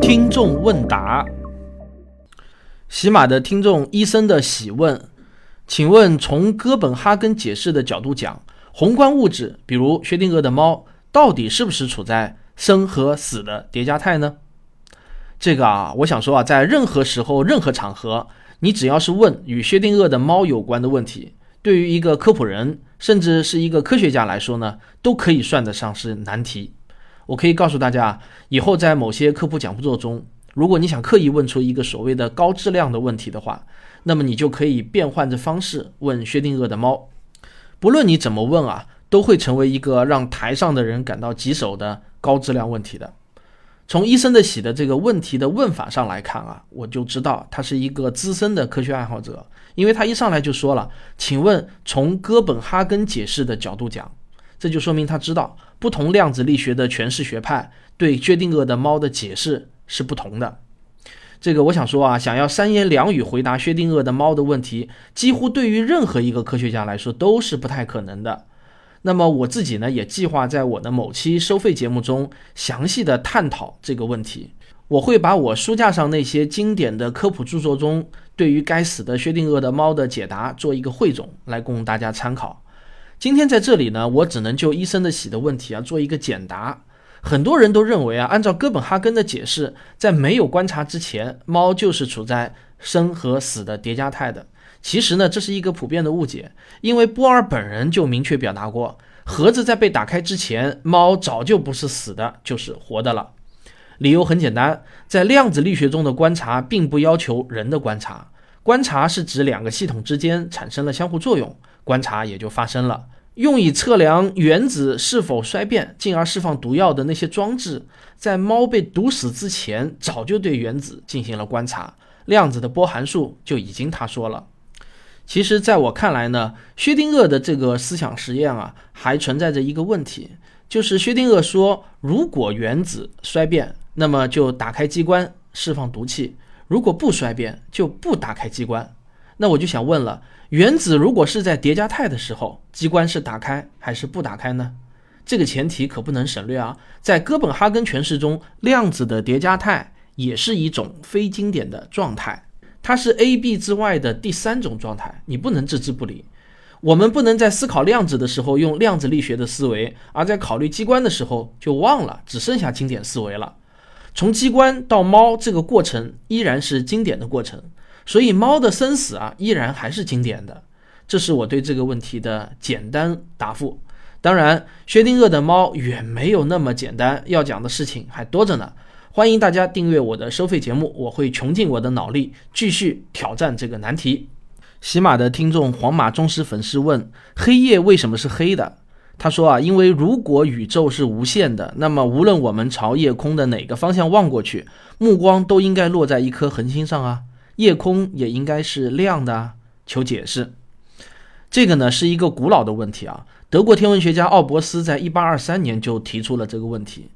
听众问答：喜马的听众医生的喜问，请问从哥本哈根解释的角度讲，宏观物质，比如薛定谔的猫，到底是不是处在生和死的叠加态呢？这个啊，我想说啊，在任何时候、任何场合，你只要是问与薛定谔的猫有关的问题，对于一个科普人，甚至是一个科学家来说呢，都可以算得上是难题。我可以告诉大家，以后在某些科普讲座中，如果你想刻意问出一个所谓的高质量的问题的话，那么你就可以变换着方式问薛定谔的猫。不论你怎么问啊，都会成为一个让台上的人感到棘手的高质量问题的。从医生的喜的这个问题的问法上来看啊，我就知道他是一个资深的科学爱好者，因为他一上来就说了：“请问从哥本哈根解释的角度讲，这就说明他知道不同量子力学的诠释学派对薛定谔的猫的解释是不同的。”这个我想说啊，想要三言两语回答薛定谔的猫的问题，几乎对于任何一个科学家来说都是不太可能的。那么我自己呢，也计划在我的某期收费节目中详细的探讨这个问题。我会把我书架上那些经典的科普著作中对于该死的薛定谔的猫的解答做一个汇总，来供大家参考。今天在这里呢，我只能就医生的喜的问题啊做一个简答。很多人都认为啊，按照哥本哈根的解释，在没有观察之前，猫就是处在生和死的叠加态的。其实呢，这是一个普遍的误解，因为波尔本人就明确表达过，盒子在被打开之前，猫早就不是死的，就是活的了。理由很简单，在量子力学中的观察并不要求人的观察，观察是指两个系统之间产生了相互作用，观察也就发生了。用以测量原子是否衰变，进而释放毒药的那些装置，在猫被毒死之前，早就对原子进行了观察，量子的波函数就已经他说了。其实，在我看来呢，薛定谔的这个思想实验啊，还存在着一个问题，就是薛定谔说，如果原子衰变，那么就打开机关释放毒气；如果不衰变，就不打开机关。那我就想问了，原子如果是在叠加态的时候，机关是打开还是不打开呢？这个前提可不能省略啊！在哥本哈根诠释中，量子的叠加态也是一种非经典的状态。它是 A、B 之外的第三种状态，你不能置之不理。我们不能在思考量子的时候用量子力学的思维，而在考虑机关的时候就忘了，只剩下经典思维了。从机关到猫这个过程依然是经典的过程，所以猫的生死啊依然还是经典的。这是我对这个问题的简单答复。当然，薛定谔的猫远没有那么简单，要讲的事情还多着呢。欢迎大家订阅我的收费节目，我会穷尽我的脑力继续挑战这个难题。喜马的听众皇马忠实粉丝问：黑夜为什么是黑的？他说啊，因为如果宇宙是无限的，那么无论我们朝夜空的哪个方向望过去，目光都应该落在一颗恒星上啊，夜空也应该是亮的啊。求解释。这个呢是一个古老的问题啊，德国天文学家奥伯斯在一八二三年就提出了这个问题。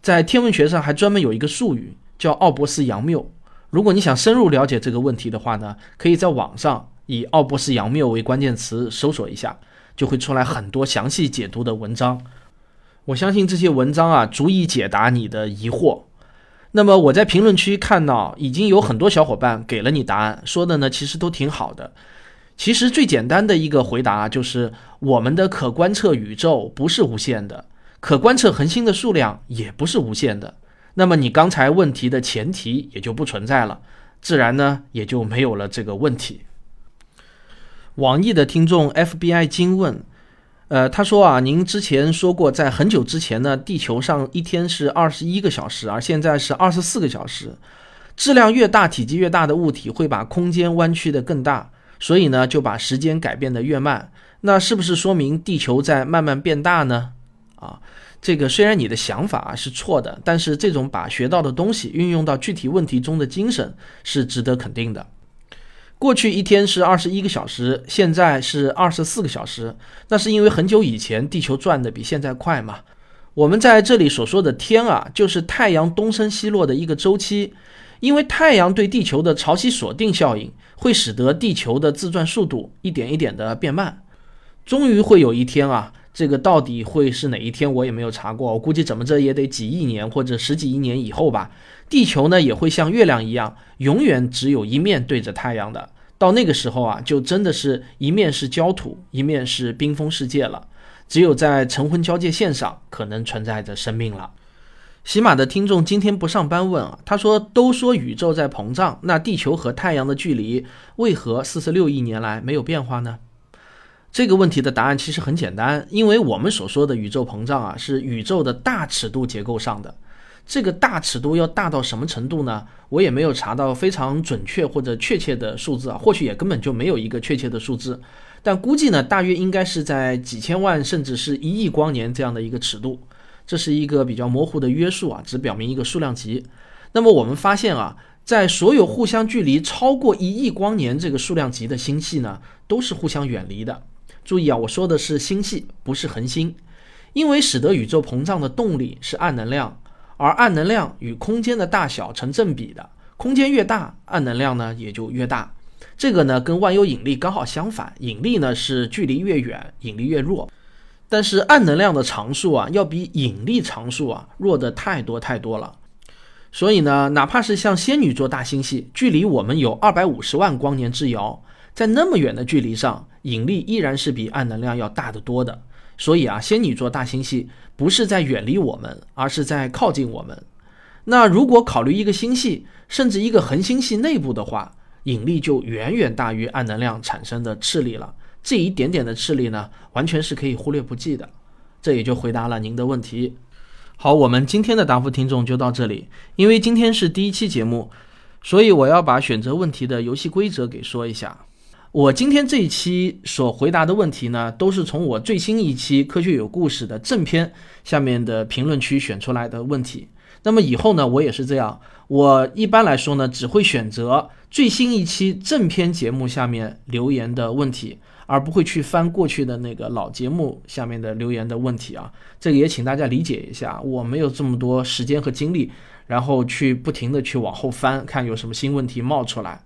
在天文学上还专门有一个术语叫奥伯斯杨谬。如果你想深入了解这个问题的话呢，可以在网上以奥伯斯杨谬为关键词搜索一下，就会出来很多详细解读的文章。我相信这些文章啊，足以解答你的疑惑。那么我在评论区看到已经有很多小伙伴给了你答案，说的呢其实都挺好的。其实最简单的一个回答就是，我们的可观测宇宙不是无限的。可观测恒星的数量也不是无限的，那么你刚才问题的前提也就不存在了，自然呢也就没有了这个问题。网易的听众 FBI 金问，呃，他说啊，您之前说过，在很久之前呢，地球上一天是二十一个小时，而现在是二十四个小时。质量越大、体积越大的物体会把空间弯曲的更大，所以呢就把时间改变的越慢。那是不是说明地球在慢慢变大呢？啊，这个虽然你的想法是错的，但是这种把学到的东西运用到具体问题中的精神是值得肯定的。过去一天是二十一个小时，现在是二十四个小时，那是因为很久以前地球转的比现在快嘛。我们在这里所说的天啊，就是太阳东升西落的一个周期，因为太阳对地球的潮汐锁定效应，会使得地球的自转速度一点一点的变慢，终于会有一天啊。这个到底会是哪一天，我也没有查过。我估计怎么着也得几亿年或者十几亿年以后吧。地球呢也会像月亮一样，永远只有一面对着太阳的。到那个时候啊，就真的是一面是焦土，一面是冰封世界了。只有在晨昏交界线上，可能存在着生命了。喜马的听众今天不上班问啊，他说：“都说宇宙在膨胀，那地球和太阳的距离为何四十六亿年来没有变化呢？”这个问题的答案其实很简单，因为我们所说的宇宙膨胀啊，是宇宙的大尺度结构上的。这个大尺度要大到什么程度呢？我也没有查到非常准确或者确切的数字啊，或许也根本就没有一个确切的数字，但估计呢，大约应该是在几千万甚至是一亿光年这样的一个尺度。这是一个比较模糊的约束啊，只表明一个数量级。那么我们发现啊，在所有互相距离超过一亿光年这个数量级的星系呢，都是互相远离的。注意啊，我说的是星系，不是恒星，因为使得宇宙膨胀的动力是暗能量，而暗能量与空间的大小成正比的，空间越大，暗能量呢也就越大。这个呢跟万有引力刚好相反，引力呢是距离越远，引力越弱。但是暗能量的常数啊，要比引力常数啊弱的太多太多了。所以呢，哪怕是像仙女座大星系，距离我们有二百五十万光年之遥，在那么远的距离上，引力依然是比暗能量要大得多的。所以啊，仙女座大星系不是在远离我们，而是在靠近我们。那如果考虑一个星系，甚至一个恒星系内部的话，引力就远远大于暗能量产生的斥力了。这一点点的斥力呢，完全是可以忽略不计的。这也就回答了您的问题。好，我们今天的答复听众就到这里。因为今天是第一期节目，所以我要把选择问题的游戏规则给说一下。我今天这一期所回答的问题呢，都是从我最新一期《科学有故事》的正片下面的评论区选出来的问题。那么以后呢，我也是这样。我一般来说呢，只会选择最新一期正片节目下面留言的问题。而不会去翻过去的那个老节目下面的留言的问题啊，这个也请大家理解一下，我没有这么多时间和精力，然后去不停的去往后翻看有什么新问题冒出来。